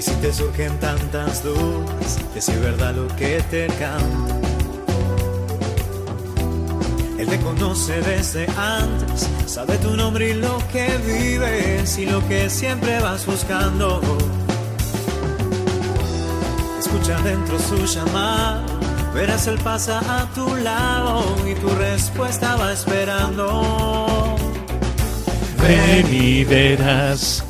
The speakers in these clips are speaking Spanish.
y si te surgen tantas dudas, de si es verdad lo que te canta. Él te conoce desde antes, sabe tu nombre y lo que vives y lo que siempre vas buscando. Escucha dentro su llamada, verás él pasa a tu lado y tu respuesta va esperando. Ven y verás.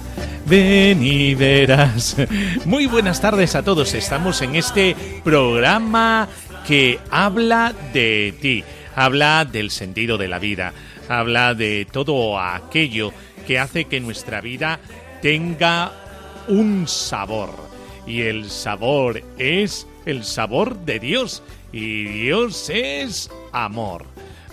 Ven y verás. Muy buenas tardes a todos. Estamos en este programa que habla de ti, habla del sentido de la vida, habla de todo aquello que hace que nuestra vida tenga un sabor. Y el sabor es el sabor de Dios. Y Dios es amor.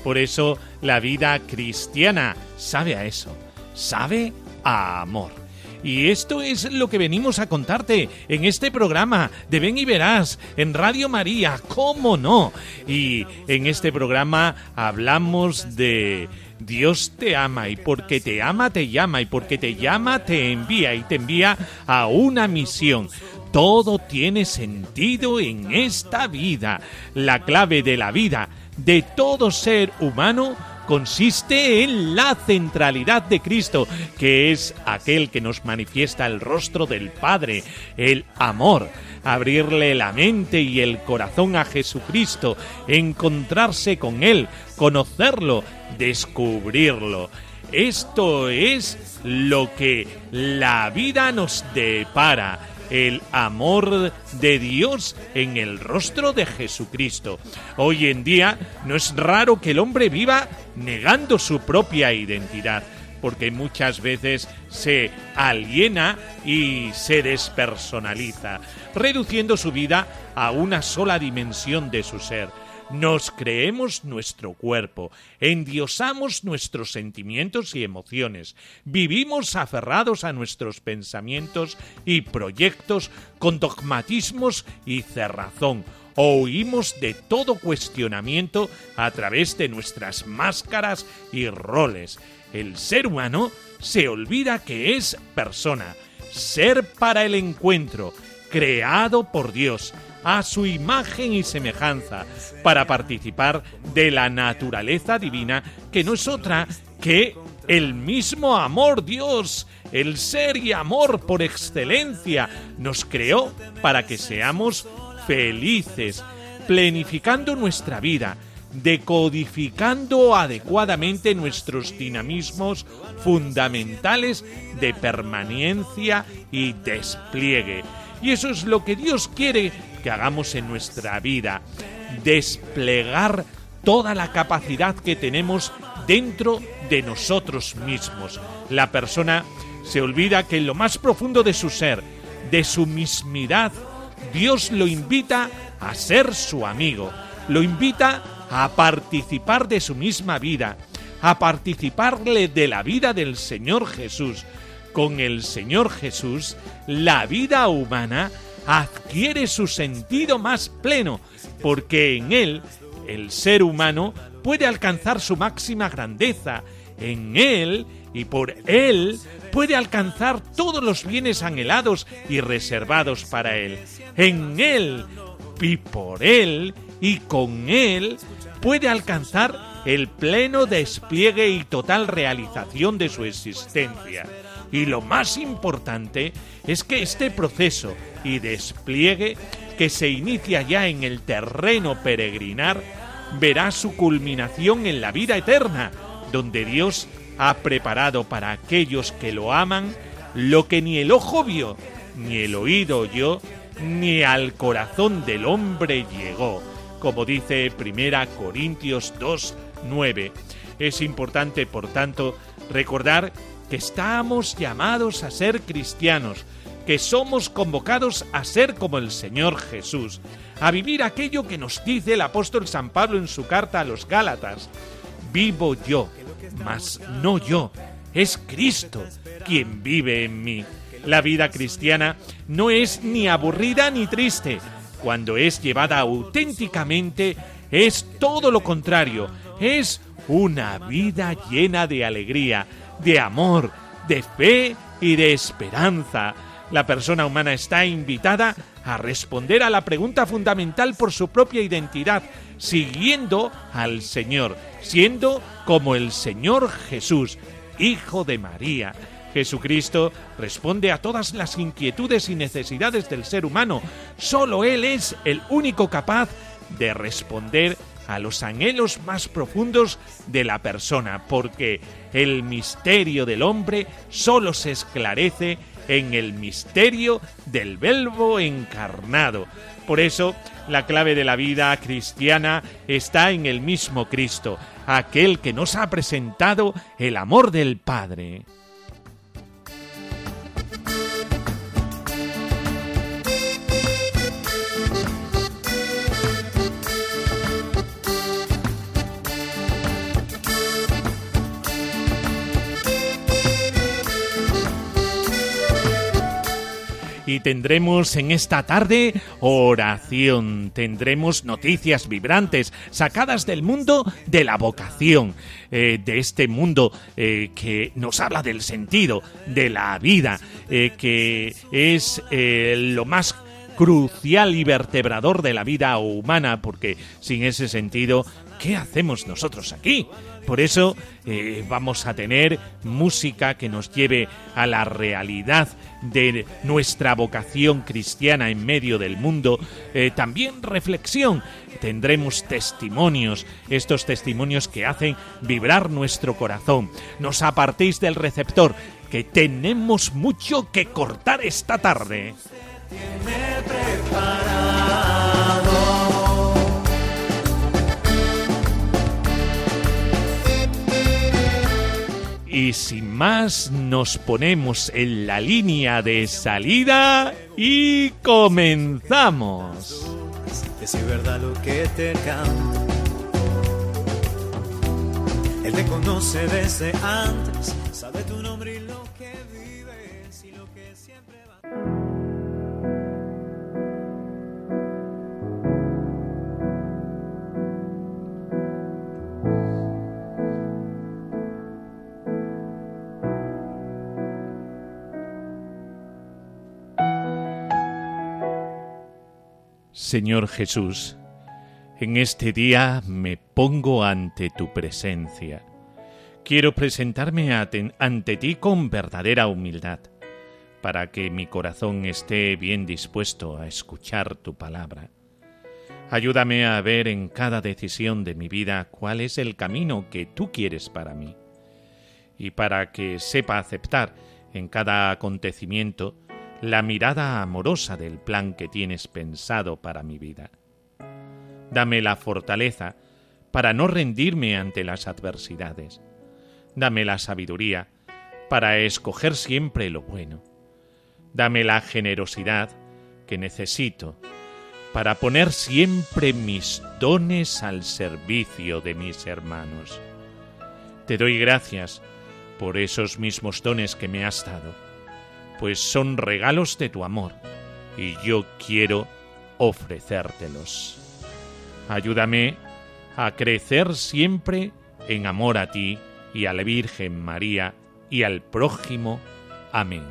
Por eso la vida cristiana sabe a eso, sabe a amor. Y esto es lo que venimos a contarte en este programa de Ven y Verás en Radio María, ¿cómo no? Y en este programa hablamos de Dios te ama y porque te ama te llama y porque te llama te envía y te envía a una misión. Todo tiene sentido en esta vida. La clave de la vida de todo ser humano consiste en la centralidad de Cristo, que es aquel que nos manifiesta el rostro del Padre, el amor, abrirle la mente y el corazón a Jesucristo, encontrarse con Él, conocerlo, descubrirlo. Esto es lo que la vida nos depara el amor de Dios en el rostro de Jesucristo. Hoy en día no es raro que el hombre viva negando su propia identidad, porque muchas veces se aliena y se despersonaliza, reduciendo su vida a una sola dimensión de su ser. Nos creemos nuestro cuerpo, endiosamos nuestros sentimientos y emociones, vivimos aferrados a nuestros pensamientos y proyectos con dogmatismos y cerrazón, o huimos de todo cuestionamiento a través de nuestras máscaras y roles. El ser humano se olvida que es persona, ser para el encuentro, creado por Dios, a su imagen y semejanza, para participar de la naturaleza divina, que no es otra que el mismo amor Dios, el ser y amor por excelencia, nos creó para que seamos felices, planificando nuestra vida, decodificando adecuadamente nuestros dinamismos fundamentales de permanencia y despliegue. Y eso es lo que Dios quiere que hagamos en nuestra vida, desplegar toda la capacidad que tenemos dentro de nosotros mismos. La persona se olvida que en lo más profundo de su ser, de su mismidad, Dios lo invita a ser su amigo, lo invita a participar de su misma vida, a participarle de la vida del Señor Jesús. Con el Señor Jesús, la vida humana adquiere su sentido más pleno, porque en él el ser humano puede alcanzar su máxima grandeza, en él y por él puede alcanzar todos los bienes anhelados y reservados para él. En él y por él y con él puede alcanzar el pleno despliegue y total realización de su existencia. Y lo más importante es que este proceso y despliegue que se inicia ya en el terreno peregrinar verá su culminación en la vida eterna, donde Dios ha preparado para aquellos que lo aman lo que ni el ojo vio, ni el oído oyó, ni al corazón del hombre llegó, como dice Primera Corintios 2, 9. Es importante, por tanto, recordar que estamos llamados a ser cristianos, que somos convocados a ser como el Señor Jesús, a vivir aquello que nos dice el apóstol San Pablo en su carta a los Gálatas. Vivo yo, mas no yo, es Cristo quien vive en mí. La vida cristiana no es ni aburrida ni triste. Cuando es llevada auténticamente, es todo lo contrario. Es una vida llena de alegría, de amor, de fe y de esperanza la persona humana está invitada a responder a la pregunta fundamental por su propia identidad, siguiendo al Señor, siendo como el Señor Jesús, Hijo de María. Jesucristo responde a todas las inquietudes y necesidades del ser humano. Solo Él es el único capaz de responder a los anhelos más profundos de la persona, porque el misterio del hombre solo se esclarece en el misterio del Verbo encarnado. Por eso, la clave de la vida cristiana está en el mismo Cristo, aquel que nos ha presentado el amor del Padre. Y tendremos en esta tarde oración, tendremos noticias vibrantes sacadas del mundo de la vocación, eh, de este mundo eh, que nos habla del sentido, de la vida, eh, que es lo más crucial y vertebrador de la vida humana, porque sin ese sentido, ¿qué hacemos nosotros aquí? Por eso vamos a tener música que nos lleve a la realidad de nuestra vocación cristiana en medio del mundo, eh, también reflexión. Tendremos testimonios, estos testimonios que hacen vibrar nuestro corazón. Nos apartéis del receptor, que tenemos mucho que cortar esta tarde. Y sin más, nos ponemos en la línea de salida y comenzamos. Es verdad lo que te canto. Él te conoce desde antes, sabe tu nombre Señor Jesús, en este día me pongo ante tu presencia. Quiero presentarme ante ti con verdadera humildad, para que mi corazón esté bien dispuesto a escuchar tu palabra. Ayúdame a ver en cada decisión de mi vida cuál es el camino que tú quieres para mí, y para que sepa aceptar en cada acontecimiento la mirada amorosa del plan que tienes pensado para mi vida. Dame la fortaleza para no rendirme ante las adversidades. Dame la sabiduría para escoger siempre lo bueno. Dame la generosidad que necesito para poner siempre mis dones al servicio de mis hermanos. Te doy gracias por esos mismos dones que me has dado pues son regalos de tu amor y yo quiero ofrecértelos. Ayúdame a crecer siempre en amor a ti y a la Virgen María y al prójimo. Amén.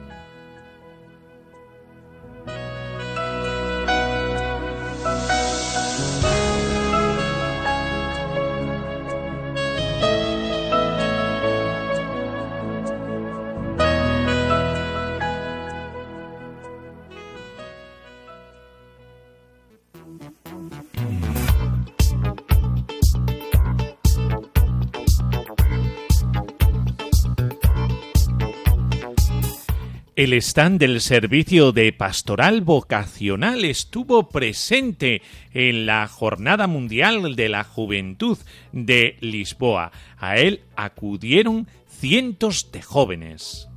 El stand del Servicio de Pastoral Vocacional estuvo presente en la Jornada Mundial de la Juventud de Lisboa. A él acudieron cientos de jóvenes.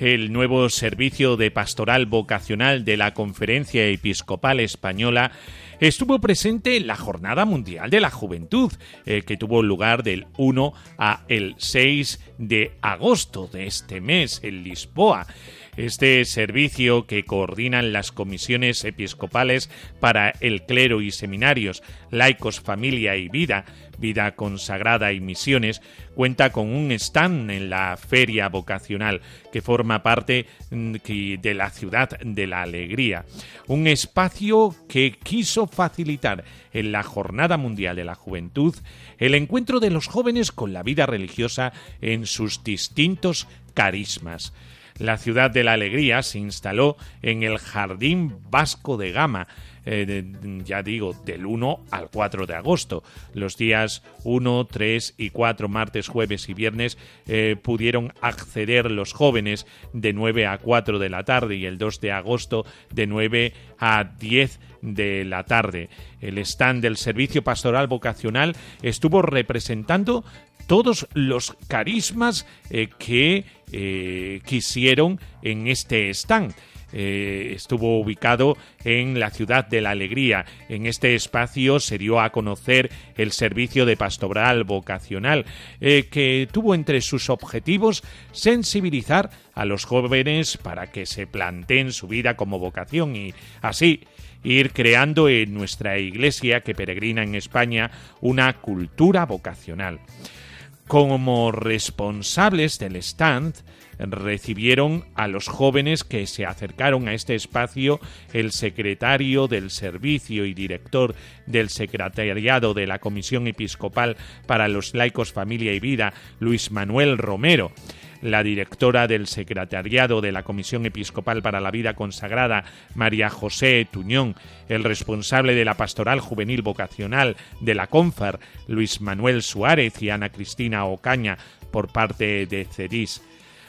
El nuevo servicio de pastoral vocacional de la Conferencia Episcopal Española estuvo presente en la Jornada Mundial de la Juventud, eh, que tuvo lugar del 1 a el 6 de agosto de este mes en Lisboa. Este servicio que coordinan las comisiones episcopales para el clero y seminarios, laicos, familia y vida, vida consagrada y misiones, cuenta con un stand en la feria vocacional que forma parte mm, de la ciudad de la alegría. Un espacio que quiso facilitar en la Jornada Mundial de la Juventud el encuentro de los jóvenes con la vida religiosa en sus distintos carismas. La ciudad de la alegría se instaló en el Jardín Vasco de Gama, eh, ya digo, del 1 al 4 de agosto. Los días 1, 3 y 4, martes, jueves y viernes, eh, pudieron acceder los jóvenes de 9 a 4 de la tarde y el 2 de agosto de 9 a 10 de la tarde. El stand del Servicio Pastoral Vocacional estuvo representando todos los carismas eh, que eh, quisieron en este stand. Eh, estuvo ubicado en la ciudad de la alegría. En este espacio se dio a conocer el servicio de pastoral vocacional, que tuvo entre sus objetivos sensibilizar a los jóvenes para que se planteen su vida como vocación y así ir creando en nuestra iglesia que peregrina en España una cultura vocacional. Como responsables del stand, recibieron a los jóvenes que se acercaron a este espacio el secretario del servicio y director del secretariado de la Comisión Episcopal para los Laicos, Familia y Vida, Luis Manuel Romero, la directora del Secretariado de la Comisión Episcopal para la Vida Consagrada, María José Tuñón, el responsable de la Pastoral Juvenil Vocacional de la CONFAR, Luis Manuel Suárez y Ana Cristina Ocaña, por parte de CEDIS.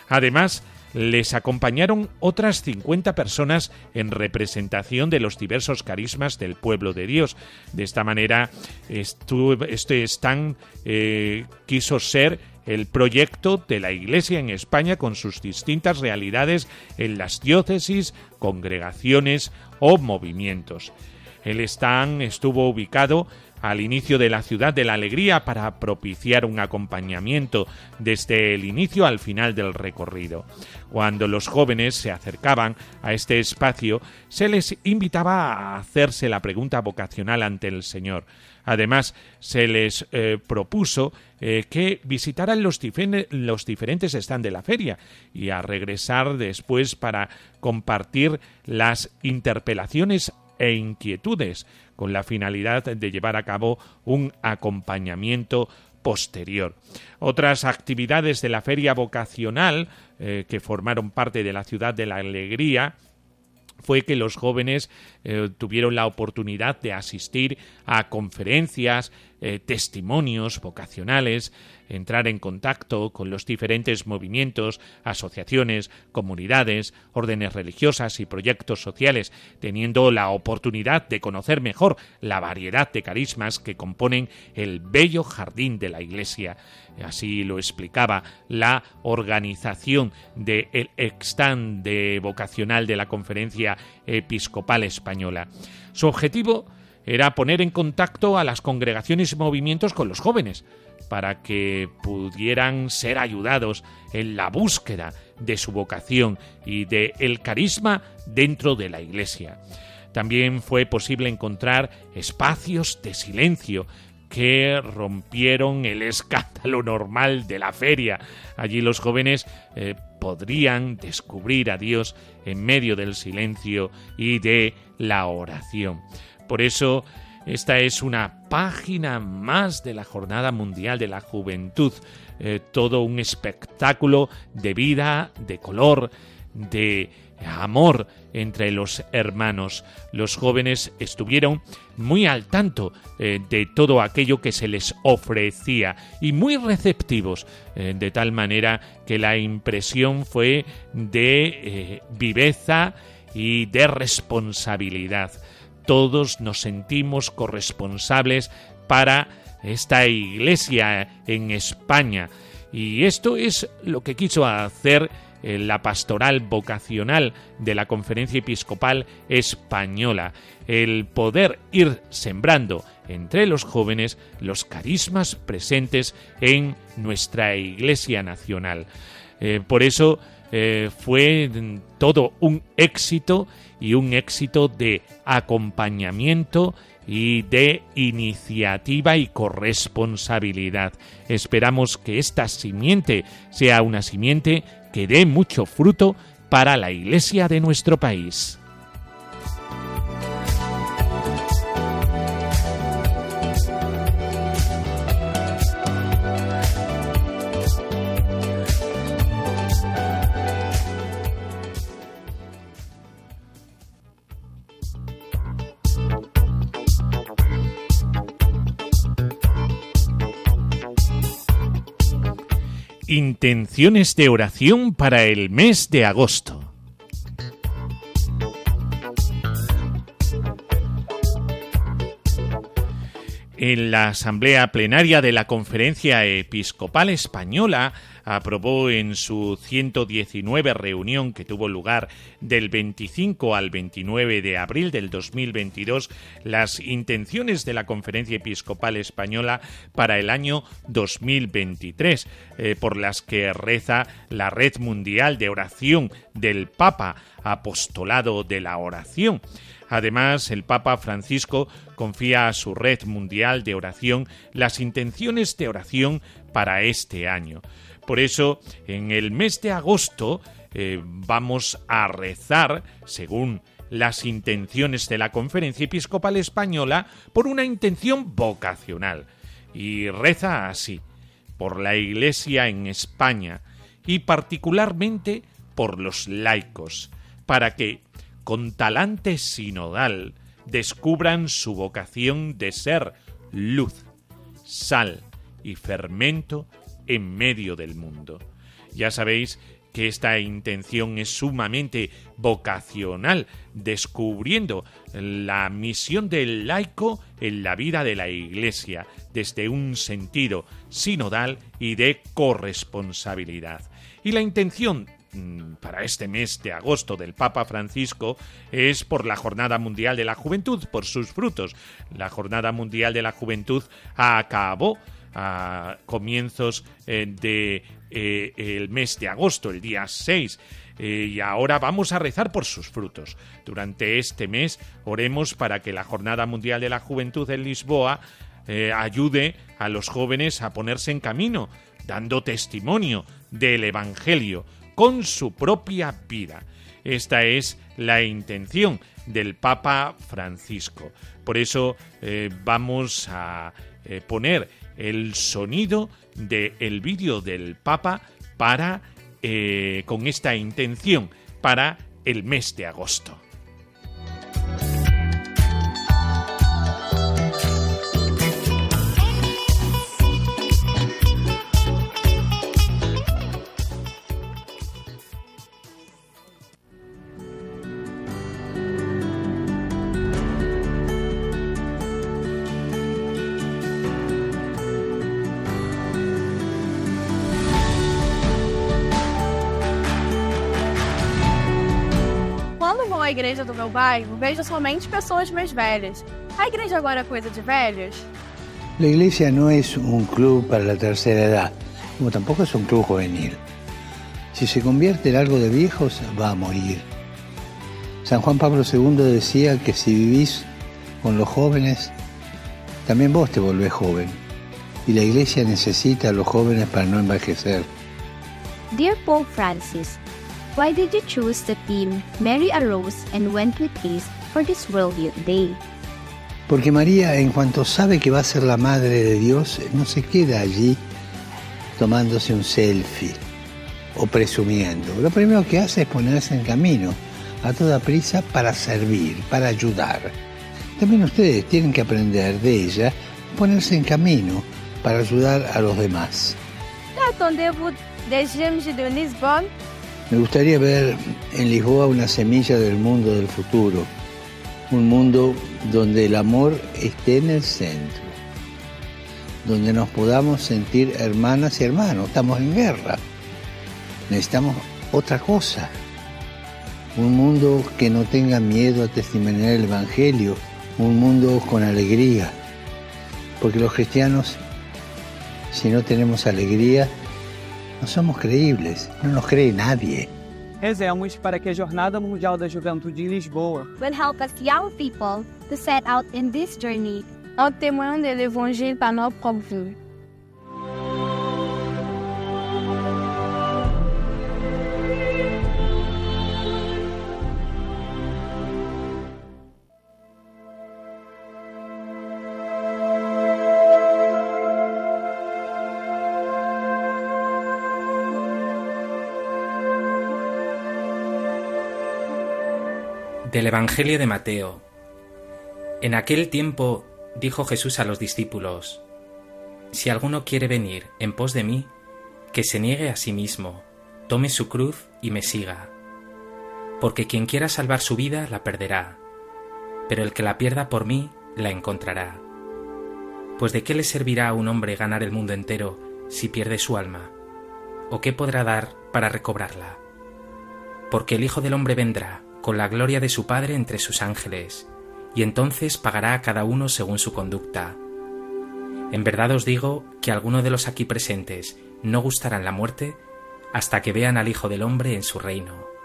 Además, les acompañaron otras 50 personas en representación de los diversos carismas del pueblo de Dios. De esta manera, este stand eh, quiso ser el proyecto de la Iglesia en España con sus distintas realidades en las diócesis, congregaciones o movimientos. El stand estuvo ubicado al inicio de la ciudad de la alegría para propiciar un acompañamiento desde el inicio al final del recorrido. Cuando los jóvenes se acercaban a este espacio, se les invitaba a hacerse la pregunta vocacional ante el Señor. Además, se les eh, propuso eh, que visitaran los, los diferentes stands de la feria y a regresar después para compartir las interpelaciones e inquietudes con la finalidad de llevar a cabo un acompañamiento posterior. Otras actividades de la feria vocacional eh, que formaron parte de la ciudad de la alegría fue que los jóvenes eh, tuvieron la oportunidad de asistir a conferencias, eh, testimonios vocacionales, entrar en contacto con los diferentes movimientos, asociaciones, comunidades, órdenes religiosas y proyectos sociales, teniendo la oportunidad de conocer mejor la variedad de carismas que componen el bello jardín de la Iglesia. Así lo explicaba la organización del de vocacional de la Conferencia Episcopal Española. Su objetivo era poner en contacto a las congregaciones y movimientos con los jóvenes, para que pudieran ser ayudados en la búsqueda de su vocación y de el carisma dentro de la Iglesia. También fue posible encontrar espacios de silencio que rompieron el escándalo normal de la feria. Allí los jóvenes eh, podrían descubrir a Dios en medio del silencio y de la oración. Por eso, esta es una página más de la Jornada Mundial de la Juventud, eh, todo un espectáculo de vida, de color, de amor entre los hermanos. Los jóvenes estuvieron muy al tanto eh, de todo aquello que se les ofrecía y muy receptivos, eh, de tal manera que la impresión fue de viveza y de responsabilidad todos nos sentimos corresponsables para esta iglesia en España. Y esto es lo que quiso hacer eh, la pastoral vocacional de la Conferencia Episcopal Española, el poder ir sembrando entre los jóvenes los carismas presentes en nuestra Iglesia Nacional. Eh, por eso eh, fue todo un éxito y un éxito de acompañamiento y de iniciativa y corresponsabilidad. Esperamos que esta simiente sea una simiente que dé mucho fruto para la Iglesia de nuestro país. Intenciones de oración para el mes de agosto. En la Asamblea Plenaria de la Conferencia Episcopal Española aprobó en su 119 reunión que tuvo lugar del 25 al 29 de abril del 2022 las intenciones de la Conferencia Episcopal Española para el año 2023, eh, por las que reza la Red Mundial de Oración del Papa, Apostolado de la Oración. Además, el Papa Francisco confía a su red mundial de oración las intenciones de oración para este año. Por eso, en el mes de agosto eh, vamos a rezar, según las intenciones de la Conferencia Episcopal Española, por una intención vocacional. Y reza así, por la Iglesia en España y particularmente por los laicos, para que, con talante sinodal, descubran su vocación de ser luz, sal y fermento en medio del mundo. Ya sabéis que esta intención es sumamente vocacional, descubriendo la misión del laico en la vida de la Iglesia desde un sentido sinodal y de corresponsabilidad. Y la intención mm, para este mes de agosto del Papa Francisco es por la Jornada Mundial de la Juventud, por sus frutos. La Jornada Mundial de la Juventud acabó a comienzos eh, de eh, el mes de agosto, el día 6. Eh, y ahora vamos a rezar por sus frutos. Durante este mes oremos para que la Jornada Mundial de la Juventud en Lisboa ayude a los jóvenes a ponerse en camino, dando testimonio del Evangelio con su propia vida. Esta es la intención del Papa Francisco. Por eso vamos a poner el sonido del vídeo del Papa para eh, con esta intención para el mes de agosto. Meu bairro, vejo somente pessoas mais velhas. A igreja agora é coisa de velhos? La iglesia no es un club para la tercera edad, como tampoco es un club juvenil. Si se convierte en algo de viejos, va a morir. San Juan Pablo II decía que si vivís con los jóvenes, también vos te volvés joven. Y la iglesia necesita a los jóvenes para no envejecer. Dear Pope Francis, Why did you choose the theme Mary arose and went with haste for this World Youth Day? Porque María, en cuanto sabe que va a ser la madre de Dios, no se queda allí tomándose un selfie o presumiendo. Lo primero que hace es ponerse en camino a toda prisa para servir, para ayudar. También ustedes tienen que aprender de ella ponerse en camino para ayudar a los demás. Me gustaría ver en Lisboa una semilla del mundo del futuro, un mundo donde el amor esté en el centro, donde nos podamos sentir hermanas y hermanos. Estamos en guerra. Necesitamos otra cosa. Un mundo que no tenga miedo a testimoniar el Evangelio. Un mundo con alegría. Porque los cristianos, si no tenemos alegría, no somos creíbles. No nos cree nadie. Rezemos para que a Jornada Mundial da Juventude em Lisboa will help us young people to set out in this journey en témoignant de l'évangile par notre propre vie. Del Evangelio de Mateo. En aquel tiempo dijo Jesús a los discípulos, Si alguno quiere venir en pos de mí, que se niegue a sí mismo, tome su cruz y me siga. Porque quien quiera salvar su vida la perderá, pero el que la pierda por mí la encontrará. Pues de qué le servirá a un hombre ganar el mundo entero si pierde su alma? ¿O qué podrá dar para recobrarla? Porque el Hijo del Hombre vendrá con la gloria de su Padre entre sus ángeles, y entonces pagará a cada uno según su conducta. En verdad os digo que alguno de los aquí presentes no gustarán la muerte hasta que vean al Hijo del Hombre en su reino.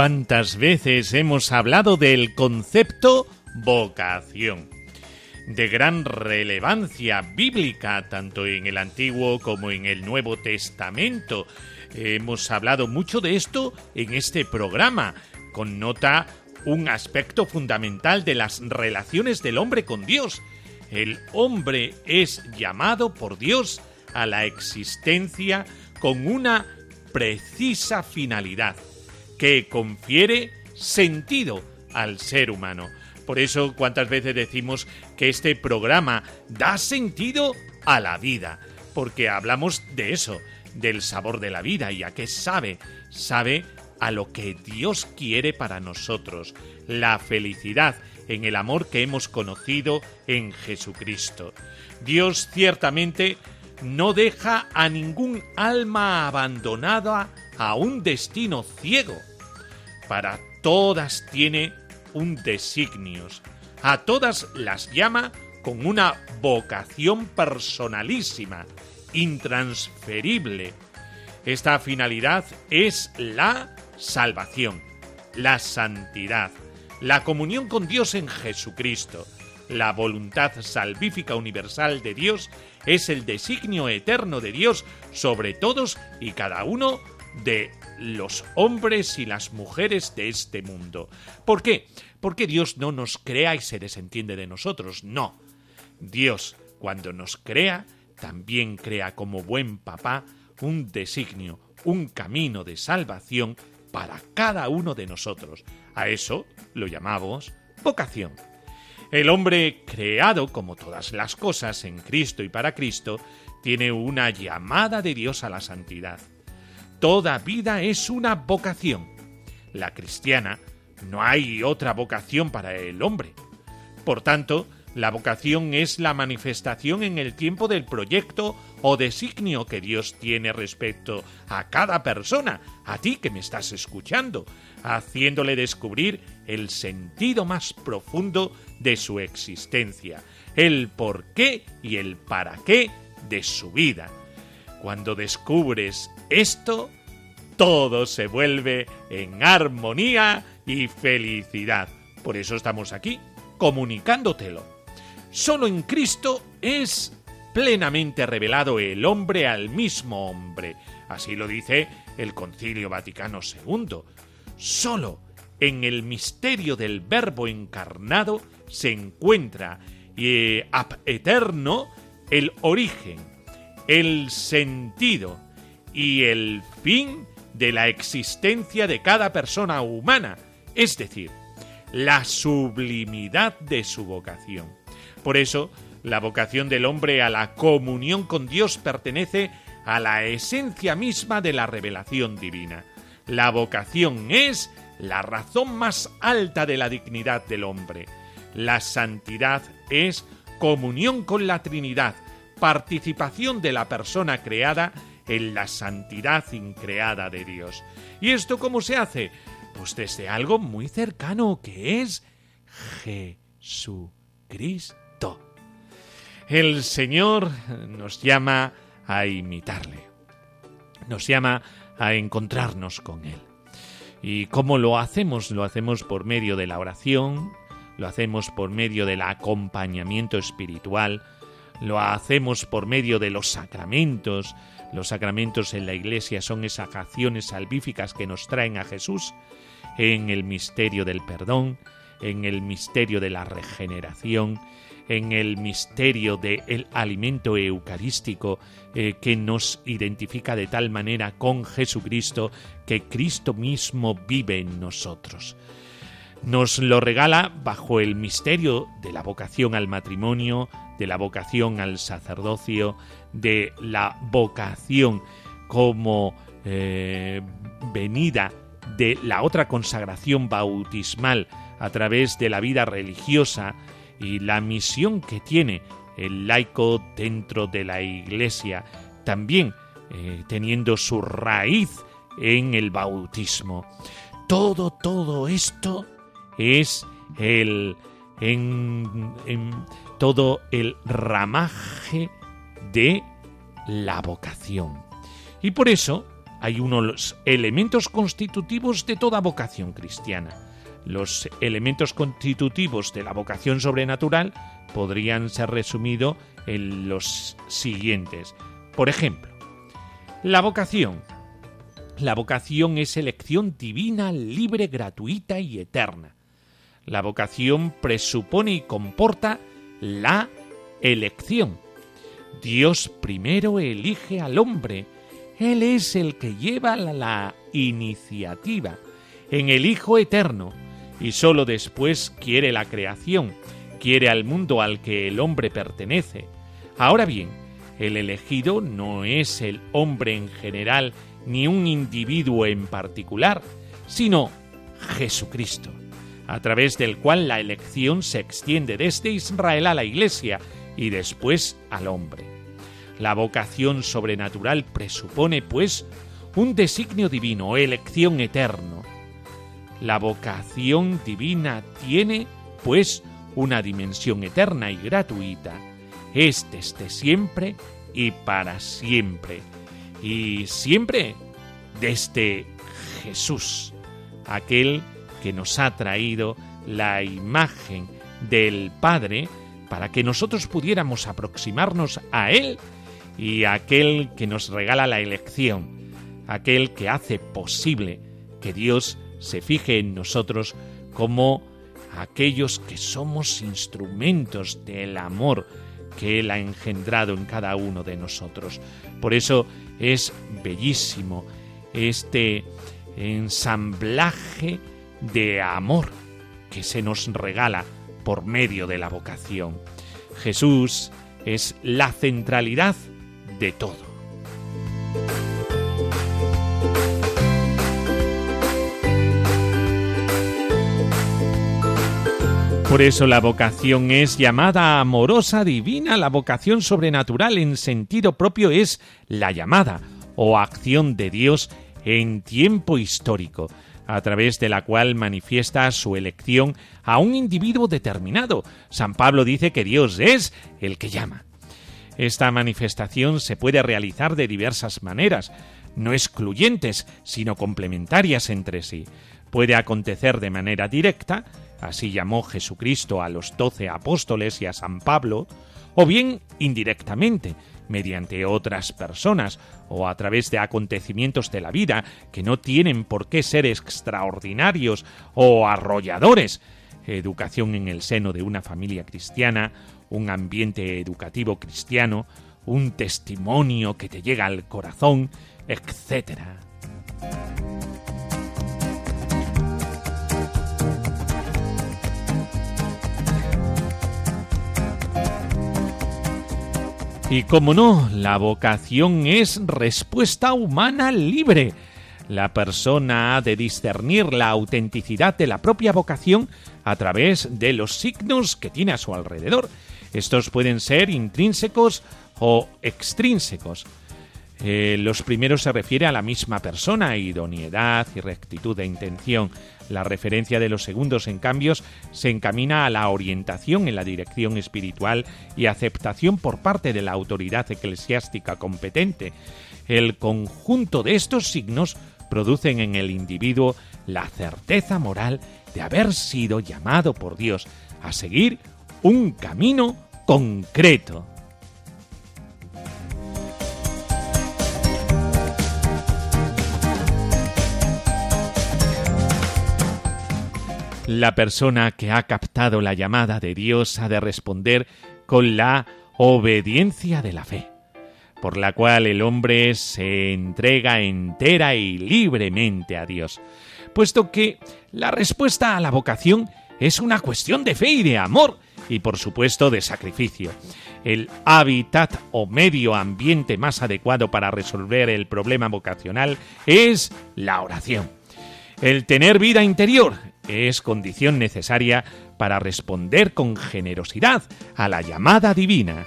¿Cuántas veces hemos hablado del concepto vocación? De gran relevancia bíblica, tanto en el Antiguo como en el Nuevo Testamento. Hemos hablado mucho de esto en este programa. Connota un aspecto fundamental de las relaciones del hombre con Dios. El hombre es llamado por Dios a la existencia con una precisa finalidad que confiere sentido al ser humano. Por eso, cuántas veces decimos que este programa da sentido a la vida, porque hablamos de eso, del sabor de la vida y a qué sabe. Sabe a lo que Dios quiere para nosotros, la felicidad en el amor que hemos conocido en Jesucristo. Dios ciertamente no deja a ningún alma abandonada a un destino ciego para todas tiene un designios. A todas las llama con una vocación personalísima, intransferible. Esta finalidad es la salvación, la santidad, la comunión con Dios en Jesucristo. La voluntad salvífica universal de Dios es el designio eterno de Dios sobre todos y cada uno de los hombres y las mujeres de este mundo. ¿Por qué? Porque Dios no nos crea y se desentiende de nosotros. No. Dios, cuando nos crea, también crea como buen papá un designio, un camino de salvación para cada uno de nosotros. A eso lo llamamos vocación. El hombre creado, como todas las cosas, en Cristo y para Cristo, tiene una llamada de Dios a la santidad. Toda vida es una vocación. La cristiana no hay otra vocación para el hombre. Por tanto, la vocación es la manifestación en el tiempo del proyecto o designio que Dios tiene respecto a cada persona, a ti que me estás escuchando, haciéndole descubrir el sentido más profundo de su existencia, el por qué y el para qué de su vida. Cuando descubres esto, todo se vuelve en armonía y felicidad. Por eso estamos aquí, comunicándotelo. Solo en Cristo es plenamente revelado el hombre al mismo hombre. Así lo dice el Concilio Vaticano II. Solo en el misterio del Verbo encarnado se encuentra ab eterno el origen, el sentido y el fin de la existencia de cada persona humana, es decir, la sublimidad de su vocación. Por eso, la vocación del hombre a la comunión con Dios pertenece a la esencia misma de la revelación divina. La vocación es la razón más alta de la dignidad del hombre. La santidad es comunión con la Trinidad, participación de la persona creada en la santidad increada de Dios. ¿Y esto cómo se hace? Pues desde algo muy cercano que es Jesucristo. El Señor nos llama a imitarle, nos llama a encontrarnos con Él. ¿Y cómo lo hacemos? Lo hacemos por medio de la oración, lo hacemos por medio del acompañamiento espiritual, lo hacemos por medio de los sacramentos. Los sacramentos en la Iglesia son esas acciones salvíficas que nos traen a Jesús en el misterio del perdón, en el misterio de la regeneración, en el misterio del alimento eucarístico eh, que nos identifica de tal manera con Jesucristo que Cristo mismo vive en nosotros. Nos lo regala bajo el misterio de la vocación al matrimonio, de la vocación al sacerdocio, de la vocación como eh, venida de la otra consagración bautismal a través de la vida religiosa y la misión que tiene el laico dentro de la Iglesia, también eh, teniendo su raíz en el bautismo. Todo, todo esto es el en, todo el ramaje de la vocación. Y por eso hay unos elementos constitutivos de toda vocación cristiana. Los elementos constitutivos de la vocación sobrenatural podrían ser resumidos en los siguientes. Por ejemplo, la vocación. La vocación es elección divina, libre, gratuita y eterna. La vocación presupone y comporta la elección. Dios primero elige al hombre. Él es el que lleva la iniciativa en el Hijo Eterno y sólo después quiere la creación, quiere al mundo al que el hombre pertenece. Ahora bien, el elegido no es el hombre en general ni un individuo en particular, sino Jesucristo a través del cual la elección se extiende desde Israel a la Iglesia y después al hombre. La vocación sobrenatural presupone, pues, un designio divino elección eterno. La vocación divina tiene, pues, una dimensión eterna y gratuita. Es desde siempre y para siempre. Y siempre desde Jesús, aquel que nos ha traído la imagen del Padre para que nosotros pudiéramos aproximarnos a Él y aquel que nos regala la elección, aquel que hace posible que Dios se fije en nosotros como aquellos que somos instrumentos del amor que Él ha engendrado en cada uno de nosotros. Por eso es bellísimo este ensamblaje de amor que se nos regala por medio de la vocación. Jesús es la centralidad de todo. Por eso la vocación es llamada amorosa divina, la vocación sobrenatural en sentido propio es la llamada o acción de Dios en tiempo histórico a través de la cual manifiesta su elección a un individuo determinado. San Pablo dice que Dios es el que llama. Esta manifestación se puede realizar de diversas maneras, no excluyentes, sino complementarias entre sí. Puede acontecer de manera directa, así llamó Jesucristo a los doce apóstoles y a San Pablo, o bien indirectamente, mediante otras personas o a través de acontecimientos de la vida que no tienen por qué ser extraordinarios o arrolladores. Educación en el seno de una familia cristiana, un ambiente educativo cristiano, un testimonio que te llega al corazón, etc. Y como no, la vocación es respuesta humana libre. La persona ha de discernir la autenticidad de la propia vocación a través de los signos que tiene a su alrededor. Estos pueden ser intrínsecos o extrínsecos. Eh, los primeros se refiere a la misma persona, idoneidad y rectitud de intención. La referencia de los segundos, en cambio, se encamina a la orientación en la dirección espiritual y aceptación por parte de la autoridad eclesiástica competente. El conjunto de estos signos producen en el individuo la certeza moral de haber sido llamado por Dios a seguir un camino concreto. La persona que ha captado la llamada de Dios ha de responder con la obediencia de la fe, por la cual el hombre se entrega entera y libremente a Dios, puesto que la respuesta a la vocación es una cuestión de fe y de amor, y por supuesto de sacrificio. El hábitat o medio ambiente más adecuado para resolver el problema vocacional es la oración. El tener vida interior es condición necesaria para responder con generosidad a la llamada divina.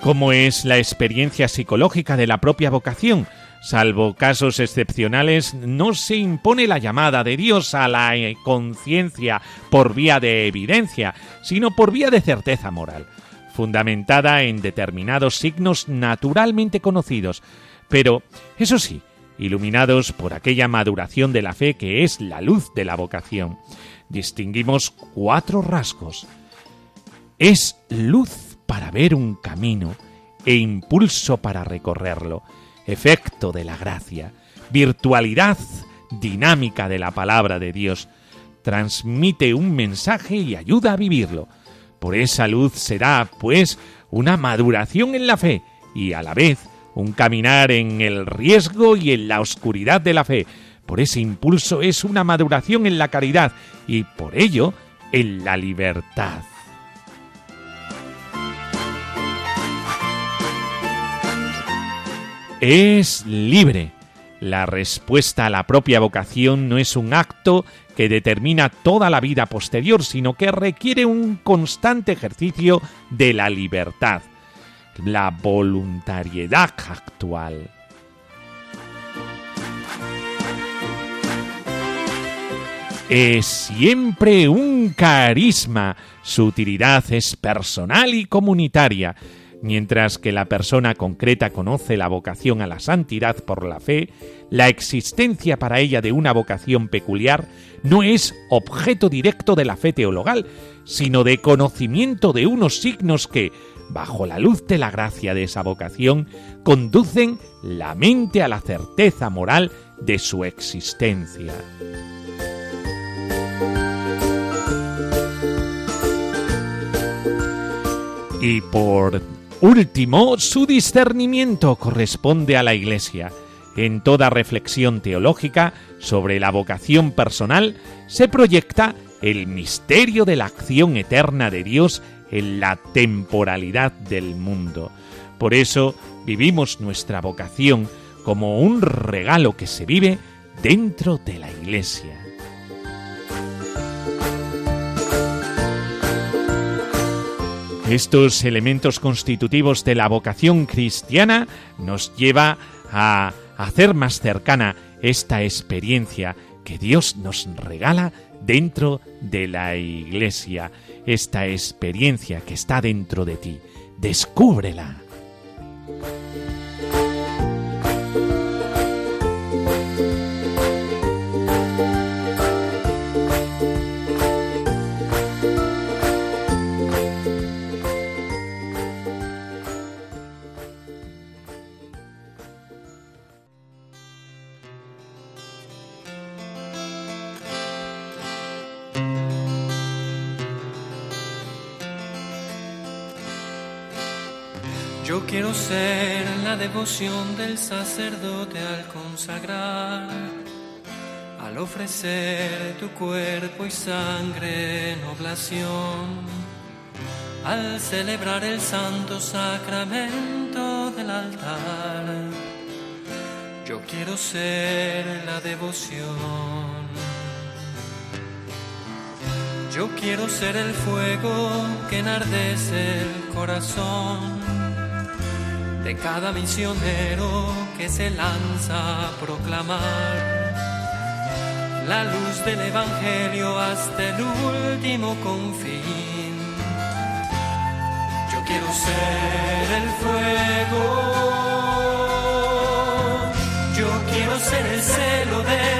¿Cómo es la experiencia psicológica de la propia vocación? Salvo casos excepcionales, no se impone la llamada de Dios a la conciencia por vía de evidencia, sino por vía de certeza moral fundamentada en determinados signos naturalmente conocidos, pero, eso sí, iluminados por aquella maduración de la fe que es la luz de la vocación. Distinguimos cuatro rasgos. Es luz para ver un camino e impulso para recorrerlo, efecto de la gracia, virtualidad dinámica de la palabra de Dios, transmite un mensaje y ayuda a vivirlo, por esa luz será, pues, una maduración en la fe y a la vez un caminar en el riesgo y en la oscuridad de la fe. Por ese impulso es una maduración en la caridad y por ello en la libertad. Es libre. La respuesta a la propia vocación no es un acto que determina toda la vida posterior, sino que requiere un constante ejercicio de la libertad, la voluntariedad actual. Es siempre un carisma, su utilidad es personal y comunitaria, Mientras que la persona concreta conoce la vocación a la santidad por la fe, la existencia para ella de una vocación peculiar no es objeto directo de la fe teologal, sino de conocimiento de unos signos que, bajo la luz de la gracia de esa vocación, conducen la mente a la certeza moral de su existencia. Y por Último, su discernimiento corresponde a la Iglesia. En toda reflexión teológica sobre la vocación personal se proyecta el misterio de la acción eterna de Dios en la temporalidad del mundo. Por eso vivimos nuestra vocación como un regalo que se vive dentro de la Iglesia. Estos elementos constitutivos de la vocación cristiana nos lleva a hacer más cercana esta experiencia que Dios nos regala dentro de la iglesia, esta experiencia que está dentro de ti. Descúbrela. Yo quiero ser la devoción del sacerdote al consagrar, al ofrecer tu cuerpo y sangre en oblación, al celebrar el santo sacramento del altar. Yo quiero ser la devoción. Yo quiero ser el fuego que enardece el corazón de cada misionero que se lanza a proclamar la luz del Evangelio hasta el último confín. Yo quiero ser el fuego, yo quiero ser el celo del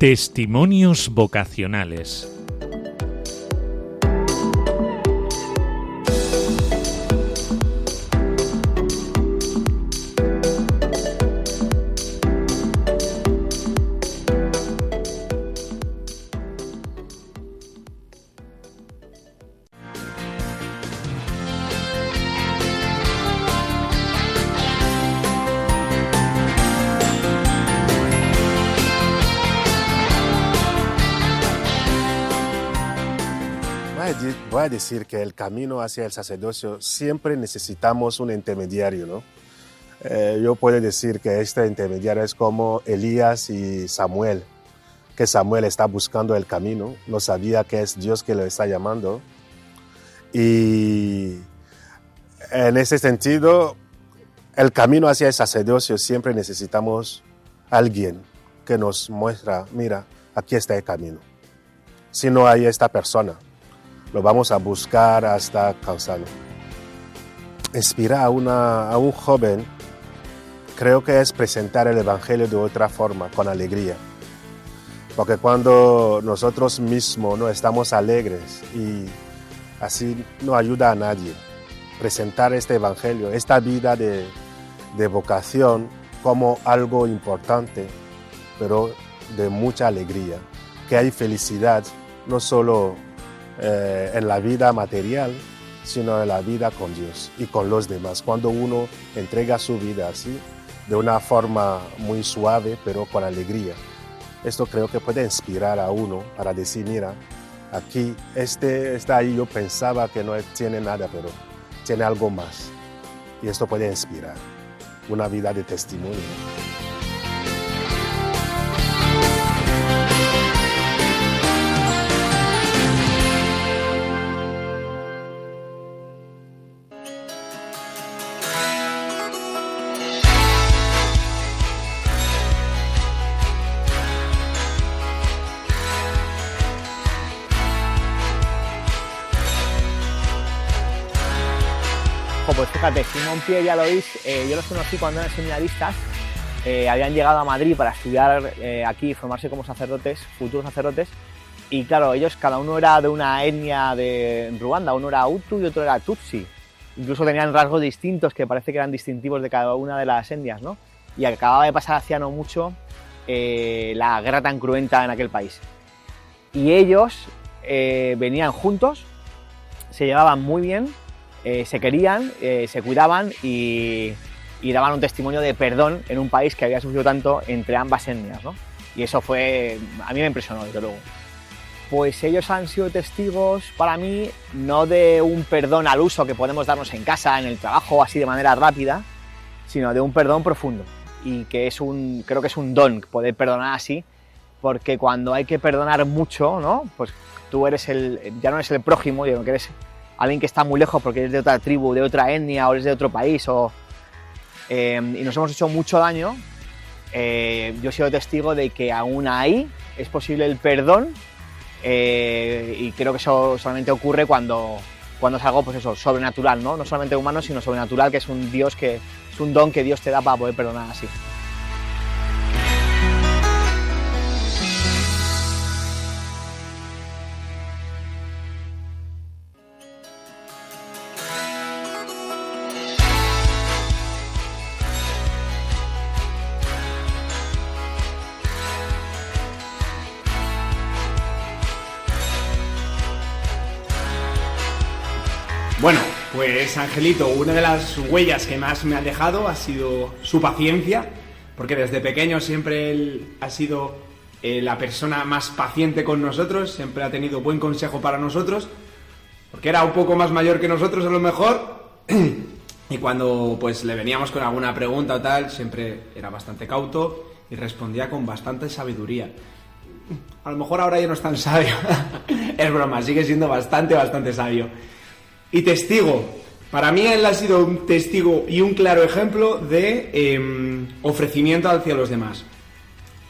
Testimonios vocacionales. A decir que el camino hacia el sacerdocio siempre necesitamos un intermediario, ¿no? Eh, yo puedo decir que este intermediario es como Elías y Samuel, que Samuel está buscando el camino, no sabía que es Dios que lo está llamando. Y en ese sentido, el camino hacia el sacerdocio siempre necesitamos alguien que nos muestra, mira, aquí está el camino. Si no hay esta persona, lo vamos a buscar hasta cansado. Inspirar a, una, a un joven creo que es presentar el Evangelio de otra forma, con alegría. Porque cuando nosotros mismos no estamos alegres y así no ayuda a nadie, presentar este Evangelio, esta vida de, de vocación como algo importante, pero de mucha alegría, que hay felicidad no solo eh, en la vida material, sino en la vida con Dios y con los demás. Cuando uno entrega su vida así, de una forma muy suave, pero con alegría. Esto creo que puede inspirar a uno para decir, mira, aquí, este está ahí, yo pensaba que no tiene nada, pero tiene algo más. Y esto puede inspirar una vida de testimonio. Fíjate, Simón Pierre y Alois, eh, yo los conocí cuando eran seminaristas, eh, habían llegado a Madrid para estudiar eh, aquí formarse como sacerdotes, futuros sacerdotes, y claro, ellos cada uno era de una etnia de Ruanda, uno era Hutu y otro era Tutsi. Incluso tenían rasgos distintos que parece que eran distintivos de cada una de las etnias, ¿no? Y acababa de pasar hacía no mucho eh, la guerra tan cruenta en aquel país. Y ellos eh, venían juntos, se llevaban muy bien, eh, se querían, eh, se cuidaban y, daban un testimonio de perdón en un país que había sufrido tanto entre ambas etnias, ¿no? Y eso fue, a mí me impresionó, desde luego. Pues ellos han sido testigos para mí no de un perdón al uso que podemos darnos en casa, en el trabajo, así de manera rápida, sino de un perdón profundo. Y que es un, creo que es un don poder perdonar así, porque cuando hay que perdonar mucho, ¿no? Pues tú eres el, ya no eres el prójimo, sino que eres alguien que está muy lejos porque eres de otra tribu, de otra etnia o eres de otro país o, eh, y nos hemos hecho mucho daño, eh, yo he sido testigo de que aún ahí es posible el perdón eh, y creo que eso solamente ocurre cuando, cuando es algo pues eso, sobrenatural, ¿no? no solamente humano, sino sobrenatural, que es un Dios que es un don que Dios te da para poder perdonar así. Angelito, una de las huellas que más me ha dejado ha sido su paciencia, porque desde pequeño siempre él ha sido eh, la persona más paciente con nosotros, siempre ha tenido buen consejo para nosotros, porque era un poco más mayor que nosotros a lo mejor, y cuando pues le veníamos con alguna pregunta o tal, siempre era bastante cauto y respondía con bastante sabiduría. A lo mejor ahora ya no es tan sabio, es broma, sigue siendo bastante, bastante sabio. Y testigo. Para mí él ha sido un testigo y un claro ejemplo de eh, ofrecimiento hacia los demás.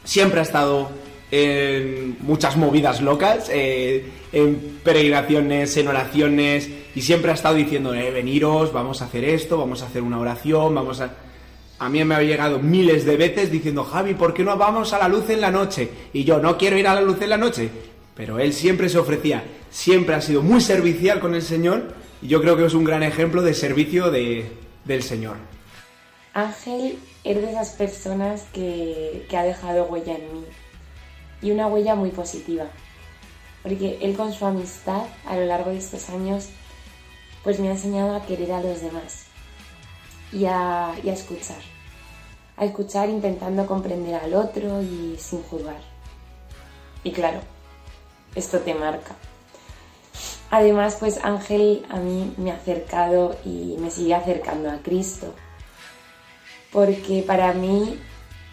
Siempre ha estado en muchas movidas locas, eh, en peregrinaciones, en oraciones, y siempre ha estado diciendo, eh, veniros, vamos a hacer esto, vamos a hacer una oración, vamos a... A mí me ha llegado miles de veces diciendo, Javi, ¿por qué no vamos a la luz en la noche? Y yo, no quiero ir a la luz en la noche. Pero él siempre se ofrecía, siempre ha sido muy servicial con el Señor yo creo que es un gran ejemplo de servicio de, del Señor. Ángel es de esas personas que, que ha dejado huella en mí y una huella muy positiva, porque él con su amistad a lo largo de estos años pues me ha enseñado a querer a los demás y a, y a escuchar, a escuchar intentando comprender al otro y sin juzgar. Y claro, esto te marca. Además, pues Ángel a mí me ha acercado y me sigue acercando a Cristo, porque para mí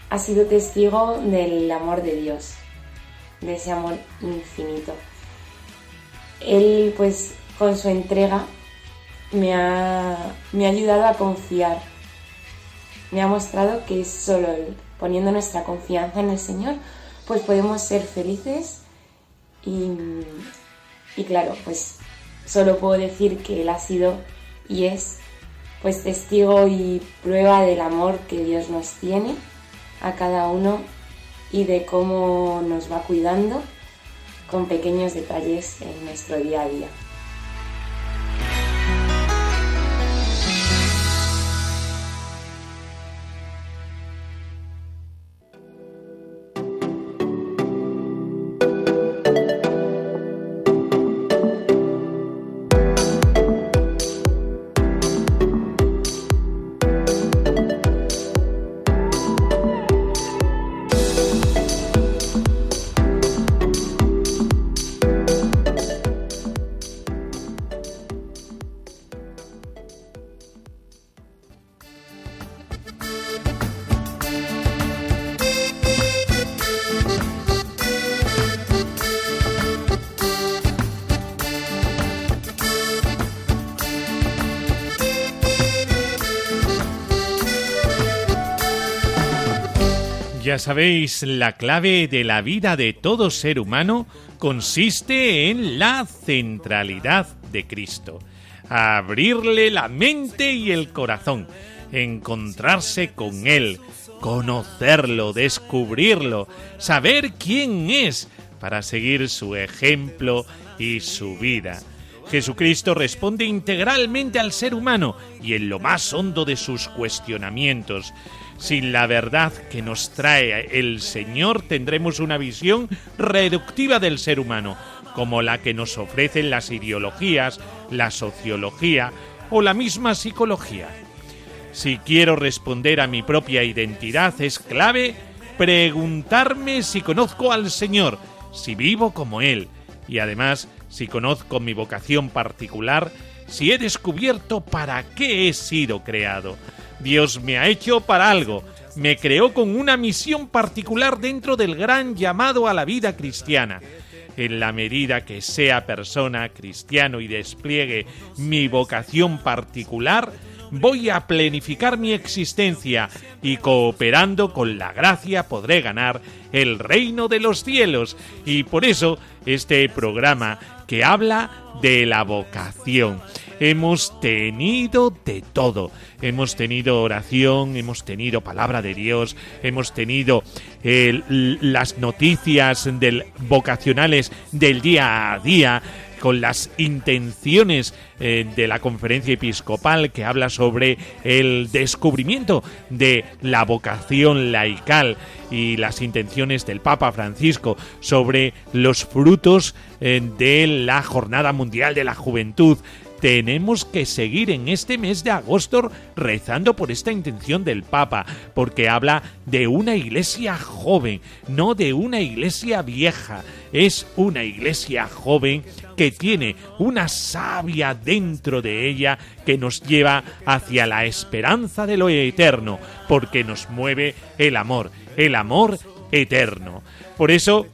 ha sido testigo del amor de Dios, de ese amor infinito. Él, pues, con su entrega me ha, me ha ayudado a confiar, me ha mostrado que solo Él, poniendo nuestra confianza en el Señor, pues podemos ser felices y, y claro, pues solo puedo decir que Él ha sido y es pues testigo y prueba del amor que Dios nos tiene a cada uno y de cómo nos va cuidando con pequeños detalles en nuestro día a día. Sabéis, la clave de la vida de todo ser humano consiste en la centralidad de Cristo. abrirle la mente y el corazón, encontrarse con Él, conocerlo, descubrirlo, saber quién es para seguir su ejemplo y su vida. Jesucristo responde integralmente al ser humano y en lo más hondo de sus cuestionamientos. Sin la verdad que nos trae el Señor tendremos una visión reductiva del ser humano, como la que nos ofrecen las ideologías, la sociología o la misma psicología. Si quiero responder a mi propia identidad es clave preguntarme si conozco al Señor, si vivo como Él y además si conozco mi vocación particular, si he descubierto para qué he sido creado. Dios me ha hecho para algo, me creó con una misión particular dentro del gran llamado a la vida cristiana. En la medida que sea persona cristiano y despliegue mi vocación particular, voy a planificar mi existencia y cooperando con la gracia podré ganar el reino de los cielos. Y por eso este programa que habla de la vocación. Hemos tenido de todo. Hemos tenido oración, hemos tenido palabra de Dios, hemos tenido las noticias del, vocacionales del día a día, con las intenciones eh, de la conferencia episcopal que habla sobre el descubrimiento de la vocación laical y las intenciones del Papa Francisco sobre los frutos eh, de la Jornada Mundial de la Juventud tenemos que seguir en este mes de agosto rezando por esta intención del Papa, porque habla de una iglesia joven, no de una iglesia vieja. Es una iglesia joven que tiene una savia dentro de ella que nos lleva hacia la esperanza de lo eterno, porque nos mueve el amor, el amor eterno. Por eso,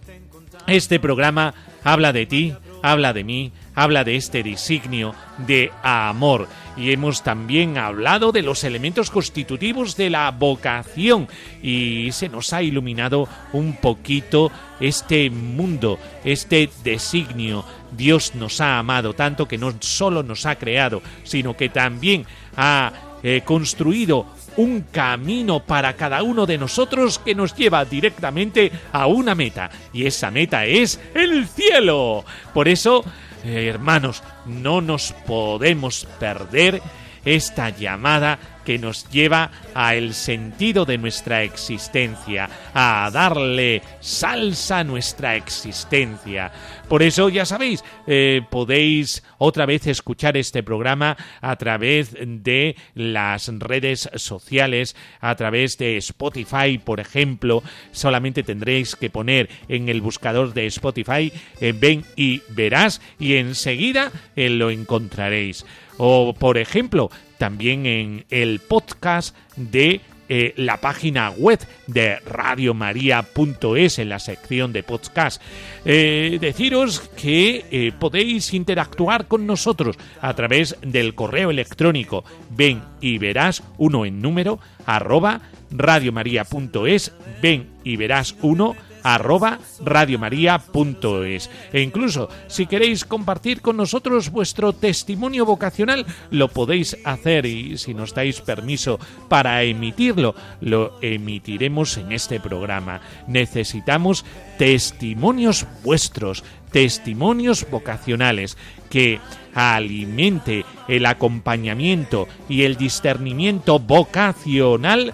este programa habla de ti, habla de mí, habla de este designio de amor. Y hemos también hablado de los elementos constitutivos de la vocación y se nos ha iluminado un poquito este mundo, este designio. Dios nos ha amado tanto que no solo nos ha creado, sino que también ha eh, construido un camino para cada uno de nosotros que nos lleva directamente a una meta. Y esa meta es el cielo. Por eso hermanos, no nos podemos perder esta llamada que nos lleva a el sentido de nuestra existencia, a darle salsa a nuestra existencia. Por eso, ya sabéis, eh, podéis otra vez escuchar este programa a través de las redes sociales, a través de Spotify, por ejemplo. Solamente tendréis que poner en el buscador de Spotify, eh, ven y verás, y enseguida eh, lo encontraréis. O, por ejemplo, también en el podcast de eh, la página web de radiomaria.es en la sección de podcast. Eh, deciros que eh, podéis interactuar con nosotros a través del correo electrónico ven y verás uno en número arroba radiomaria.es ven y verás uno arroba radiomaria.es. E incluso, si queréis compartir con nosotros vuestro testimonio vocacional, lo podéis hacer y si nos dais permiso para emitirlo, lo emitiremos en este programa. Necesitamos testimonios vuestros, testimonios vocacionales que alimente el acompañamiento y el discernimiento vocacional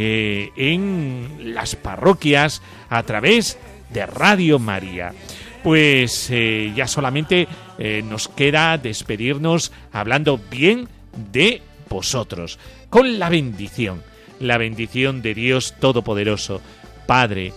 eh, en las parroquias a través de Radio María. Pues eh, ya solamente eh, nos queda despedirnos hablando bien de vosotros, con la bendición, la bendición de Dios Todopoderoso, Padre,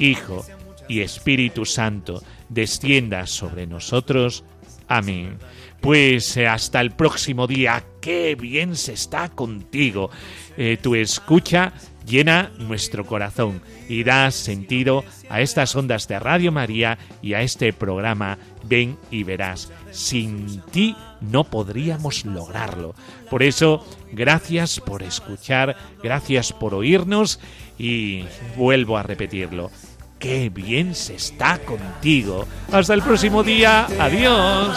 Hijo y Espíritu Santo, descienda sobre nosotros. Amén. Pues hasta el próximo día, qué bien se está contigo. Eh, tu escucha llena nuestro corazón y da sentido a estas ondas de Radio María y a este programa Ven y verás. Sin ti no podríamos lograrlo. Por eso, gracias por escuchar, gracias por oírnos y vuelvo a repetirlo. Qué bien se está contigo. Hasta el próximo día. Adiós.